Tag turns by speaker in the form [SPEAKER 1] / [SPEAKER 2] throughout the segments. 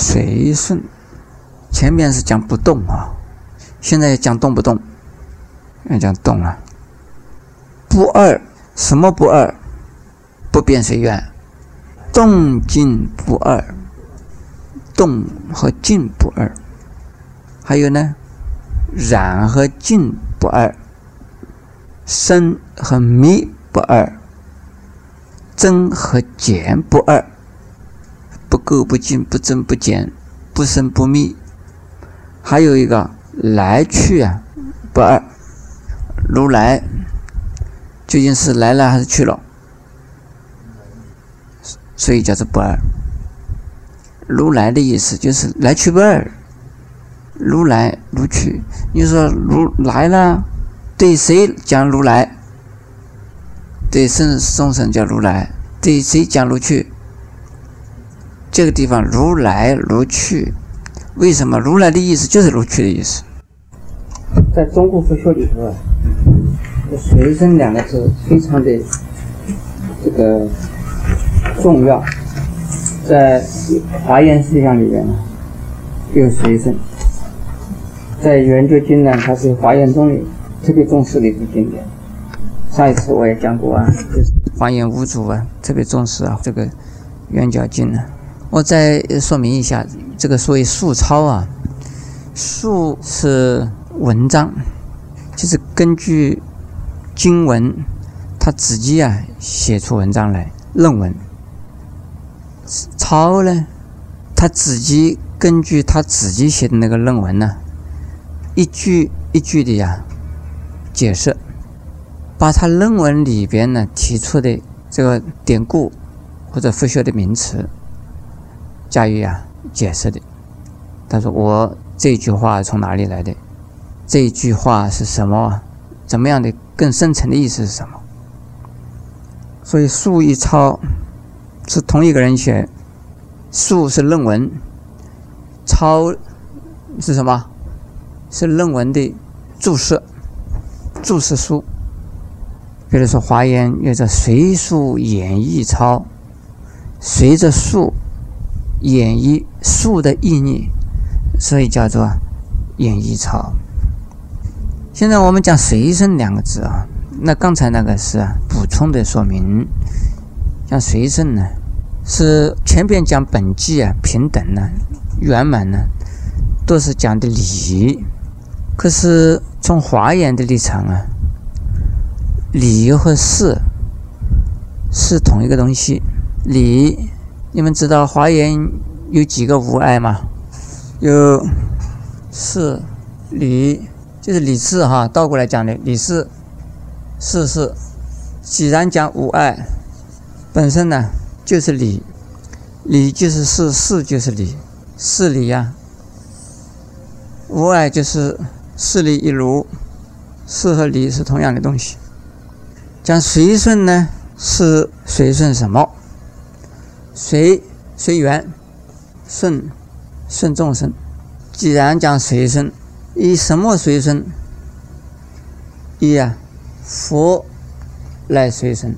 [SPEAKER 1] 随顺。前面是讲不动啊，现在讲动不动，要讲动了。不二，什么不二？不变随缘，动静不二，动和静不二。还有呢，染和净不二，生和灭不二，增和减不二，不垢不净，不增不减，不生不灭。还有一个来去啊，不二。如来究竟是来了还是去了？所以叫做不二。如来的意思就是来去不二。如来如去，你说如来了，对谁讲如来？对圣众生叫如来，对谁讲如去？这个地方如来如去，为什么？如来的意思就是如去的意思。在中国佛学里头啊，“随身”两个字非常的这个重要，在华严思想里面呢，有随身。在圆觉经呢，它是华严中里特别重视的一部经典。上一次我也讲过啊，就是华严五祖啊，特别重视啊这个圆觉经呢。我再说明一下，这个所谓素抄啊，素是文章，就是根据经文他自己啊写出文章来论文。抄呢，他自己根据他自己写的那个论文呢。一句一句的呀解释，把他论文里边呢提出的这个典故或者佛学的名词加以啊解释的。他说：“我这句话从哪里来的？这句话是什么？怎么样的更深层的意思是什么？”所以述一抄是同一个人写，述是论文，抄是什么？是论文的注释、注释书。比如说《华严》又叫随书演绎抄，随着书演绎书的意义，所以叫做演绎抄。现在我们讲“随身”两个字啊，那刚才那个是补充的说明。像“随身”呢，是前边讲本际啊、平等呢、圆满呢，都是讲的理。可是从华严的立场啊，理和事是同一个东西。理，你们知道华严有几个无碍吗？有是、理，就是理事哈，倒过来讲的理事、事事。既然讲无碍，本身呢就是理，理就是事，事就是理，事理呀。无碍就是。事理一如，事和理是同样的东西。讲随顺呢，是随顺什么？随随缘，顺顺众生。既然讲随顺，以什么随顺？以啊佛来随顺，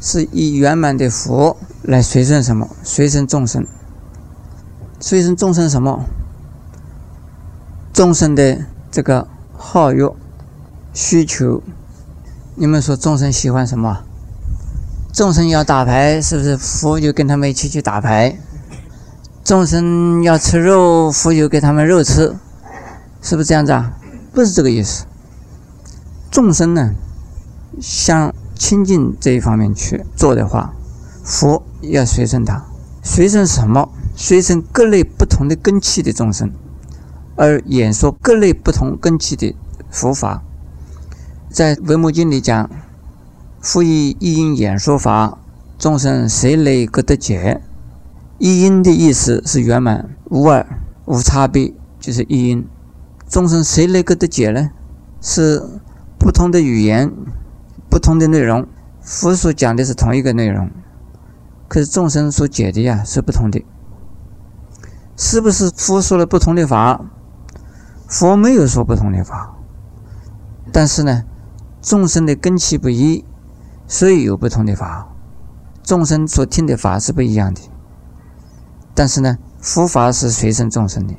[SPEAKER 1] 是以圆满的佛来随顺什么？随顺众生。随顺众生什么？众生的。这个好欲需求，你们说众生喜欢什么？众生要打牌，是不是佛就跟他们一起去打牌？众生要吃肉，佛就给他们肉吃，是不是这样子啊？不是这个意思。众生呢，向清净这一方面去做的话，佛要随顺他，随顺什么？随顺各类不同的根器的众生。而演说各类不同根器的佛法，在《维摩经》里讲：“复以一因演说法，众生谁类各得解？”一因的意思是圆满无二无差别，就是一因。众生谁类各得解呢？是不同的语言，不同的内容。佛所讲的是同一个内容，可是众生所解的呀是不同的。是不是佛说了不同的法？佛没有说不同的法，但是呢，众生的根器不一，所以有不同的法。众生所听的法是不一样的。但是呢，佛法是随顺众生的。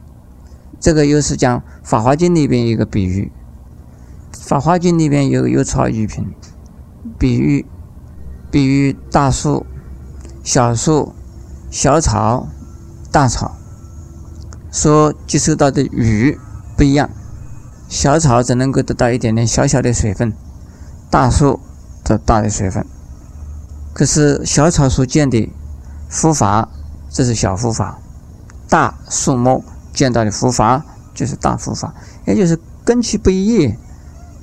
[SPEAKER 1] 这个又是讲《法华经》里边一个比喻，《法华经》里边有有草喻品，比喻比喻大树、小树、小草、大草，说接收到的雨不一样，小草只能够得到一点点小小的水分，大树得大的水分。可是小草所见的佛法，这是小佛法；大树木。见到的佛法就是大佛法，也就是根器不一，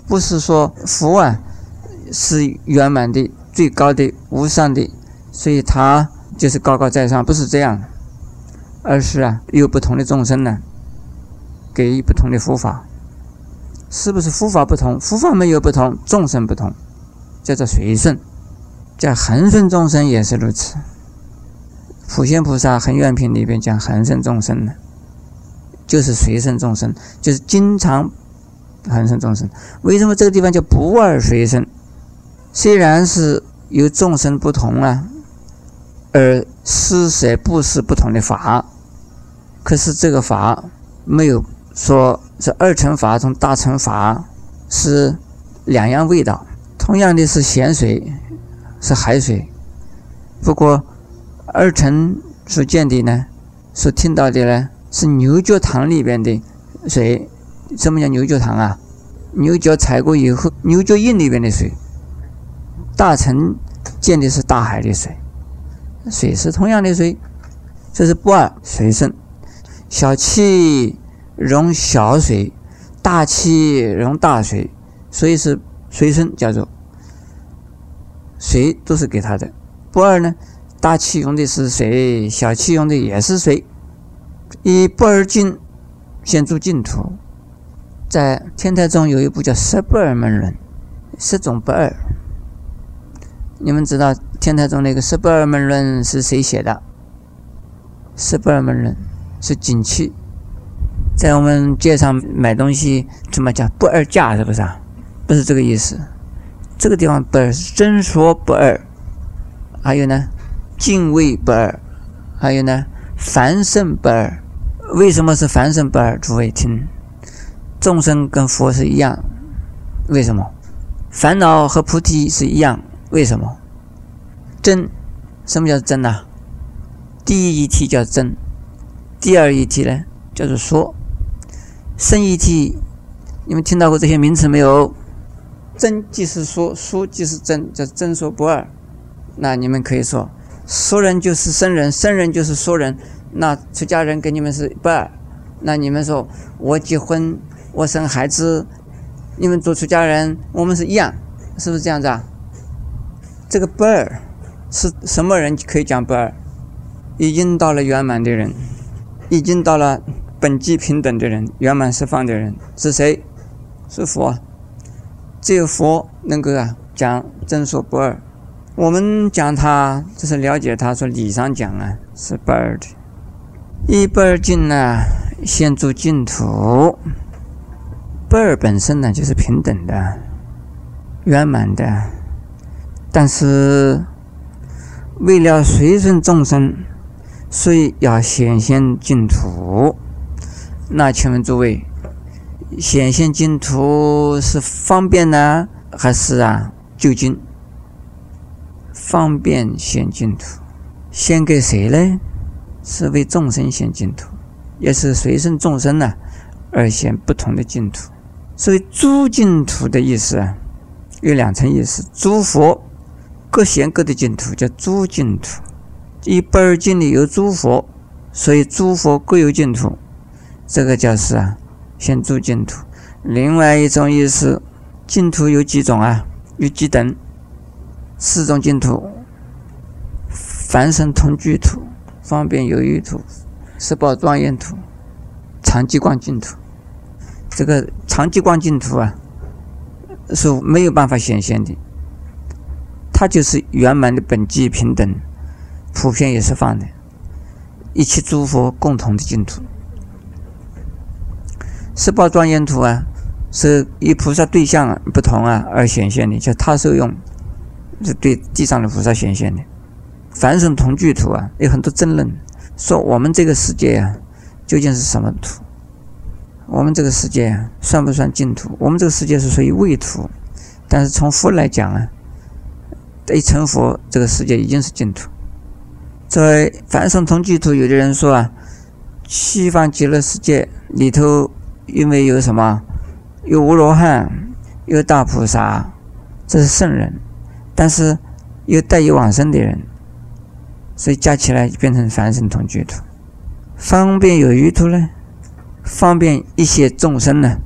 [SPEAKER 1] 不是说佛啊是圆满的、最高的、无上的，所以它就是高高在上，不是这样，而是啊有不同的众生呢，给予不同的佛法，是不是佛法不同？佛法没有不同，众生不同，叫做随顺，叫恒顺众生也是如此。普贤菩萨恒愿品里边讲恒顺众生呢。就是随顺众生，就是经常恒顺众生。为什么这个地方叫不二随顺？虽然是有众生不同啊，而施舍布施不同的法，可是这个法没有说是二乘法从大乘法是两样味道。同样的是咸水，是海水，不过二乘所见的呢，所听到的呢。是牛角塘里边的水，什么叫牛角塘啊？牛角踩过以后，牛角印里边的水。大城见的是大海的水，水是同样的水，这是不二随顺。小气容小水，大气容大水，所以是随顺，叫做水都是给他的。不二呢，大气用的是水，小气用的也是水。以不二境先住净土，在天台中有一部叫《十不二门论》，十种不二。你们知道天台中那个《十不二门论》是谁写的？《十不二门论》是景气，在我们街上买东西怎么讲不二价？是不是啊？不是这个意思。这个地方不二是真说不二，还有呢，敬畏不二，还有呢，凡圣不二。为什么是凡圣不二？诸位听，众生跟佛是一样，为什么？烦恼和菩提是一样，为什么？真，什么叫真呐？第一义体叫真，第二义体呢叫做说。生一体，你们听到过这些名词没有？真即是说，说即是真，叫真说不二。那你们可以说，说人就是生人，生人就是说人。那出家人跟你们是不二，那你们说我结婚，我生孩子，你们做出家人，我们是一样，是不是这样子啊？这个不二是什么人可以讲不二？已经到了圆满的人，已经到了本际平等的人，圆满释放的人是谁？是佛，只有佛能够啊讲真说不二。我们讲他，就是了解他，说理上讲啊是不二的。一不二境呢，先住净土。不二本身呢，就是平等的、圆满的。但是为了随顺众生，所以要显现净土。那请问诸位，显现净土是方便呢，还是啊就近？方便显净土，献给谁呢？是为众生显净土，也是随顺众生呢而显不同的净土。所以诸净土的意思啊，有两层意思：诸佛各显各的净土，叫诸净土。一般二经里有诸佛，所以诸佛各有净土，这个叫是啊显诸净土。另外一种意思，净土有几种啊？有几等？四种净土：凡圣同居土。方便有余土、十宝庄严土、长极光净土，这个长极光净土啊，是没有办法显现的。它就是圆满的本际平等、普遍也是放的，一切诸佛共同的净土。十八庄严土啊，是以菩萨对象不同啊而显现的，叫他受用，是对地上的菩萨显现的。凡圣同居土啊，有很多争论。说我们这个世界啊，究竟是什么土？我们这个世界算不算净土？我们这个世界是属于未土，但是从佛来讲啊，一成佛，这个世界已经是净土。在凡圣同居土，有的人说啊，西方极乐世界里头因为有什么，有无罗汉，有大菩萨，这是圣人，但是又带有往生的人，所以加起来变成凡圣同居土。方便有余土呢？方便一些众生呢，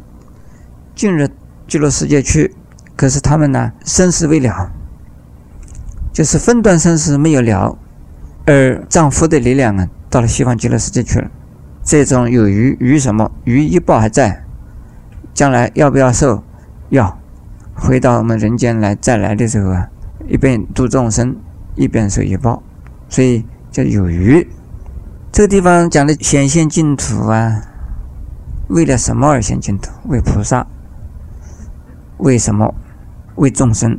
[SPEAKER 1] 进入极乐世界去，可是他们呢生死未了，就是分段生死没有了，而丈夫的力量啊到了西方极乐世界去了。这种有余余什么？余一报还在，将来要不要受？要，回到我们人间来再来的时候啊，一边度众生，一边受一报，所以叫有余。这个地方讲的显现净土啊。为了什么而现净土？为菩萨？为什么？为众生？